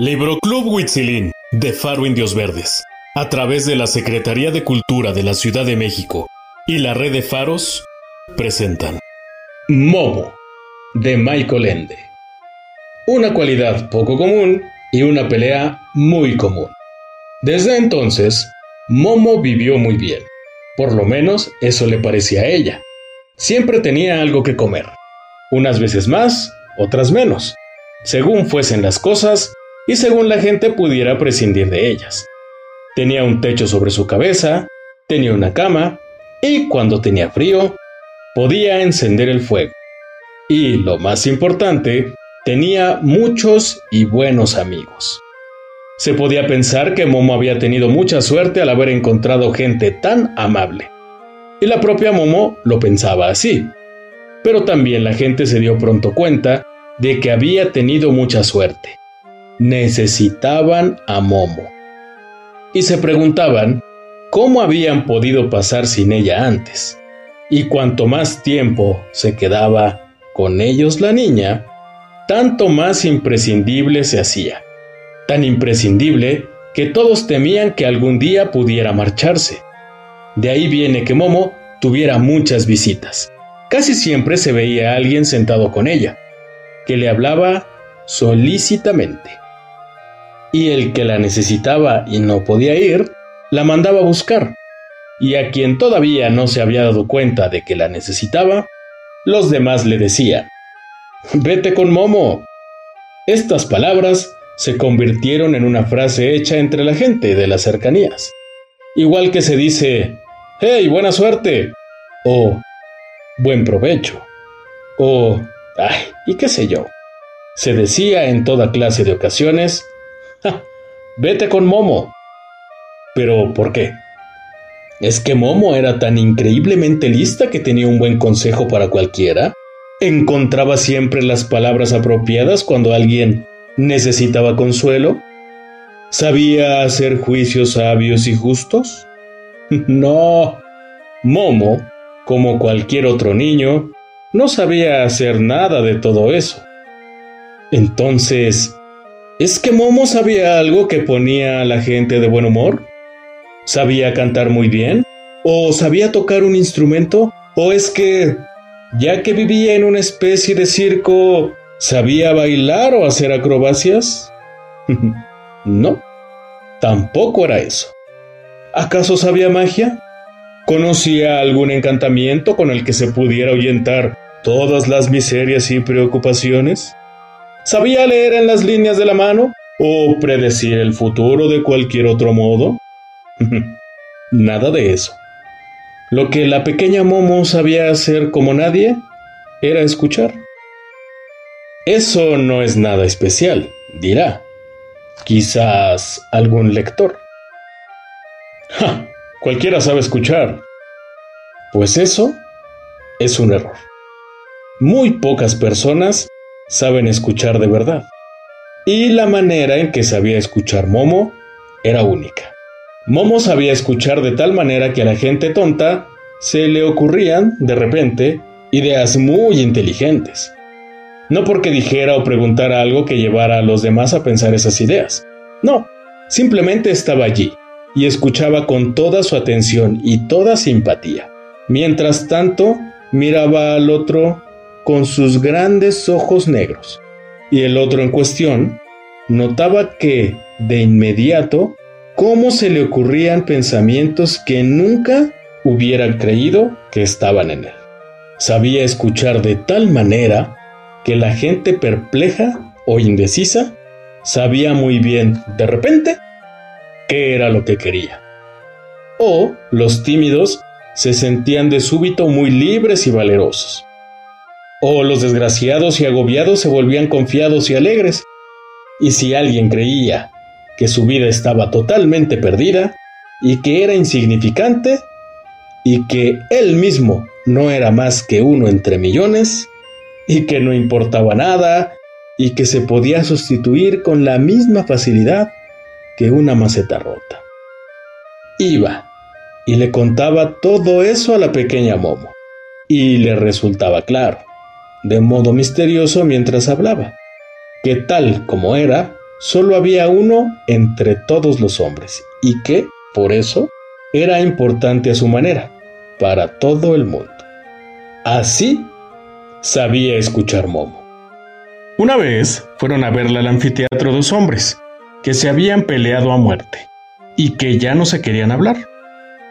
Libroclub Huitzilín de Faro Indios Verdes, a través de la Secretaría de Cultura de la Ciudad de México y la Red de Faros, presentan Momo de Michael Ende. Una cualidad poco común y una pelea muy común. Desde entonces, Momo vivió muy bien. Por lo menos eso le parecía a ella. Siempre tenía algo que comer. Unas veces más, otras menos. Según fuesen las cosas y según la gente pudiera prescindir de ellas. Tenía un techo sobre su cabeza, tenía una cama y cuando tenía frío, podía encender el fuego. Y lo más importante, tenía muchos y buenos amigos. Se podía pensar que Momo había tenido mucha suerte al haber encontrado gente tan amable. Y la propia Momo lo pensaba así. Pero también la gente se dio pronto cuenta de que había tenido mucha suerte. Necesitaban a Momo. Y se preguntaban cómo habían podido pasar sin ella antes. Y cuanto más tiempo se quedaba con ellos la niña, tanto más imprescindible se hacía tan imprescindible que todos temían que algún día pudiera marcharse. De ahí viene que Momo tuviera muchas visitas. Casi siempre se veía a alguien sentado con ella, que le hablaba solícitamente. Y el que la necesitaba y no podía ir, la mandaba a buscar. Y a quien todavía no se había dado cuenta de que la necesitaba, los demás le decían, Vete con Momo. Estas palabras se convirtieron en una frase hecha entre la gente de las cercanías. Igual que se dice, ¡Hey, buena suerte! o buen provecho, o ay, y qué sé yo. Se decía en toda clase de ocasiones, vete con Momo. Pero, ¿por qué? ¿Es que Momo era tan increíblemente lista que tenía un buen consejo para cualquiera? ¿Encontraba siempre las palabras apropiadas cuando alguien necesitaba consuelo? ¿Sabía hacer juicios sabios y justos? no. Momo, como cualquier otro niño, no sabía hacer nada de todo eso. Entonces, ¿es que Momo sabía algo que ponía a la gente de buen humor? ¿Sabía cantar muy bien? ¿O sabía tocar un instrumento? ¿O es que, ya que vivía en una especie de circo, ¿Sabía bailar o hacer acrobacias? no, tampoco era eso. ¿Acaso sabía magia? ¿Conocía algún encantamiento con el que se pudiera ahuyentar todas las miserias y preocupaciones? ¿Sabía leer en las líneas de la mano o predecir el futuro de cualquier otro modo? Nada de eso. Lo que la pequeña Momo sabía hacer como nadie era escuchar. Eso no es nada especial, dirá. Quizás algún lector. ¡Ja! Cualquiera sabe escuchar. Pues eso es un error. Muy pocas personas saben escuchar de verdad. Y la manera en que sabía escuchar Momo era única. Momo sabía escuchar de tal manera que a la gente tonta se le ocurrían, de repente, ideas muy inteligentes no porque dijera o preguntara algo que llevara a los demás a pensar esas ideas. No, simplemente estaba allí y escuchaba con toda su atención y toda simpatía. Mientras tanto, miraba al otro con sus grandes ojos negros. Y el otro en cuestión notaba que, de inmediato, cómo se le ocurrían pensamientos que nunca hubiera creído que estaban en él. Sabía escuchar de tal manera que la gente perpleja o indecisa sabía muy bien, de repente, qué era lo que quería. O los tímidos se sentían de súbito muy libres y valerosos. O los desgraciados y agobiados se volvían confiados y alegres. Y si alguien creía que su vida estaba totalmente perdida y que era insignificante y que él mismo no era más que uno entre millones, y que no importaba nada y que se podía sustituir con la misma facilidad que una maceta rota. Iba y le contaba todo eso a la pequeña Momo y le resultaba claro, de modo misterioso mientras hablaba, que tal como era, solo había uno entre todos los hombres y que, por eso, era importante a su manera, para todo el mundo. Así sabía escuchar Momo. Una vez fueron a verla al anfiteatro dos hombres, que se habían peleado a muerte, y que ya no se querían hablar,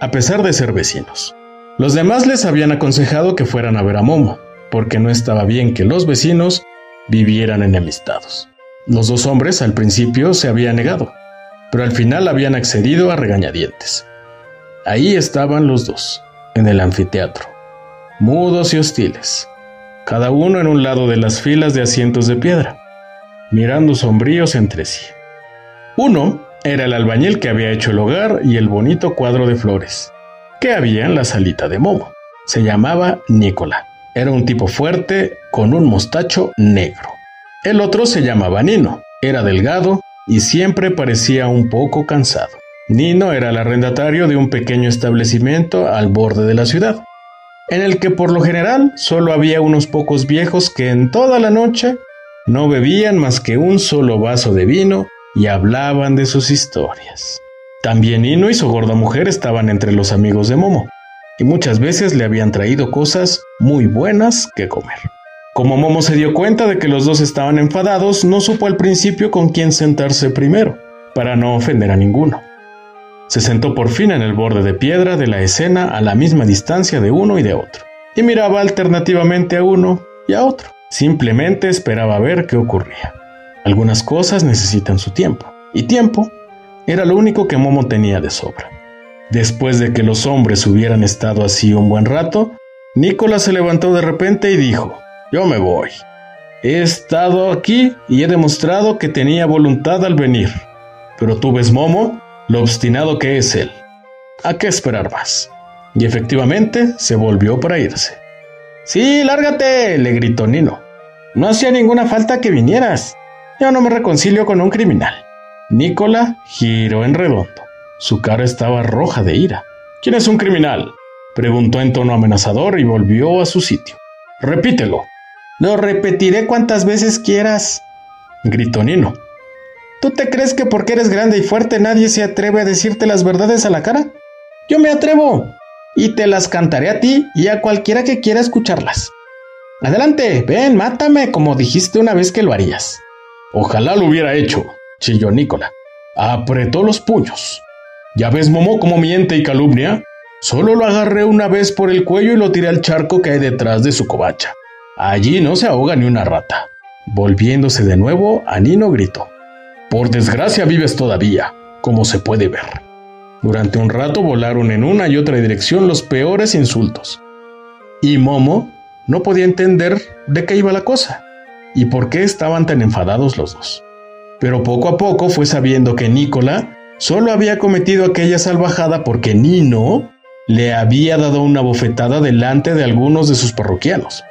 a pesar de ser vecinos. Los demás les habían aconsejado que fueran a ver a Momo, porque no estaba bien que los vecinos vivieran enemistados. Los dos hombres al principio se habían negado, pero al final habían accedido a regañadientes. Ahí estaban los dos, en el anfiteatro, mudos y hostiles, cada uno en un lado de las filas de asientos de piedra, mirando sombríos entre sí. Uno era el albañil que había hecho el hogar y el bonito cuadro de flores que había en la salita de Momo. Se llamaba Nicola. Era un tipo fuerte con un mostacho negro. El otro se llamaba Nino. Era delgado y siempre parecía un poco cansado. Nino era el arrendatario de un pequeño establecimiento al borde de la ciudad, en el que por lo general solo había unos pocos viejos que en toda la noche no bebían más que un solo vaso de vino y hablaban de sus historias. También Nino y su gorda mujer estaban entre los amigos de Momo, y muchas veces le habían traído cosas muy buenas que comer. Como Momo se dio cuenta de que los dos estaban enfadados, no supo al principio con quién sentarse primero, para no ofender a ninguno. Se sentó por fin en el borde de piedra de la escena a la misma distancia de uno y de otro, y miraba alternativamente a uno y a otro. Simplemente esperaba ver qué ocurría. Algunas cosas necesitan su tiempo, y tiempo era lo único que Momo tenía de sobra. Después de que los hombres hubieran estado así un buen rato, Nicolás se levantó de repente y dijo, yo me voy. He estado aquí y he demostrado que tenía voluntad al venir. Pero tú ves, Momo, lo obstinado que es él. ¿A qué esperar más? Y efectivamente se volvió para irse. Sí, lárgate, le gritó Nino. No hacía ninguna falta que vinieras. Yo no me reconcilio con un criminal. Nicola giró en redondo. Su cara estaba roja de ira. ¿Quién es un criminal? Preguntó en tono amenazador y volvió a su sitio. Repítelo. Lo repetiré cuantas veces quieras, gritó Nino. ¿Tú te crees que porque eres grande y fuerte nadie se atreve a decirte las verdades a la cara? Yo me atrevo y te las cantaré a ti y a cualquiera que quiera escucharlas. Adelante, ven, mátame como dijiste una vez que lo harías. Ojalá lo hubiera hecho, chilló Nicola. Apretó los puños. ¿Ya ves, Momo, cómo miente y calumnia? Solo lo agarré una vez por el cuello y lo tiré al charco que hay detrás de su covacha. Allí no se ahoga ni una rata. Volviéndose de nuevo, a Nino gritó. Por desgracia vives todavía, como se puede ver. Durante un rato volaron en una y otra dirección los peores insultos. Y Momo no podía entender de qué iba la cosa y por qué estaban tan enfadados los dos. Pero poco a poco fue sabiendo que Nicola solo había cometido aquella salvajada porque Nino le había dado una bofetada delante de algunos de sus parroquianos.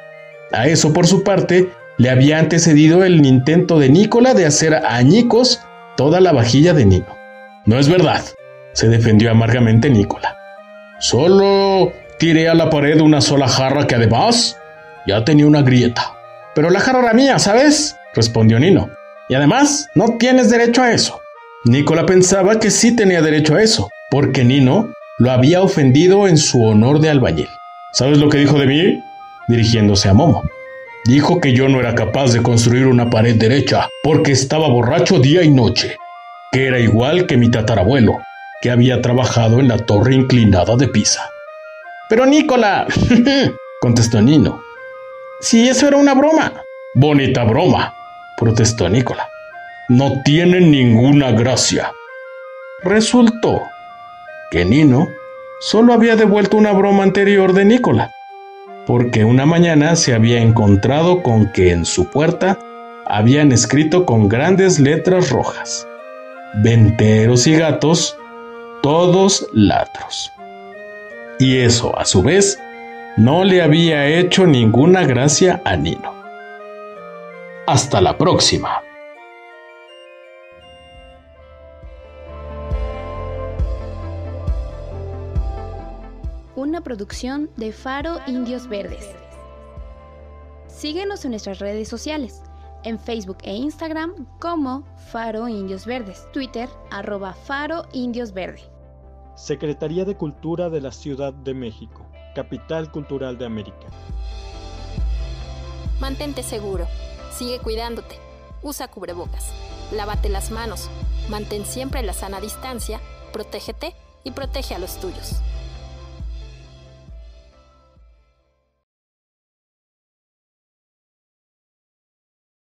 A eso, por su parte, le había antecedido el intento de Nicola de hacer añicos toda la vajilla de Nino. No es verdad, se defendió amargamente Nicola. Solo tiré a la pared una sola jarra que además ya tenía una grieta. Pero la jarra era mía, ¿sabes? respondió Nino. Y además, no tienes derecho a eso. Nicola pensaba que sí tenía derecho a eso, porque Nino lo había ofendido en su honor de albañil. ¿Sabes lo que dijo de mí? dirigiéndose a Momo. Dijo que yo no era capaz de construir una pared derecha porque estaba borracho día y noche, que era igual que mi tatarabuelo, que había trabajado en la torre inclinada de Pisa. Pero Nicola, contestó Nino, si eso era una broma. Bonita broma, protestó Nicola. No tiene ninguna gracia. Resultó que Nino solo había devuelto una broma anterior de Nicola porque una mañana se había encontrado con que en su puerta habían escrito con grandes letras rojas, venteros y gatos, todos latros. Y eso, a su vez, no le había hecho ninguna gracia a Nino. Hasta la próxima. Una producción de Faro Indios Verdes. Síguenos en nuestras redes sociales. en Facebook e Instagram como Faro Indios Verdes, Twitter arroba Faro Indios Verde. Secretaría de Cultura de la Ciudad de México, Capital Cultural de América. Mantente seguro, sigue cuidándote, usa cubrebocas, lávate las manos, mantén siempre la sana distancia, protégete y protege a los tuyos.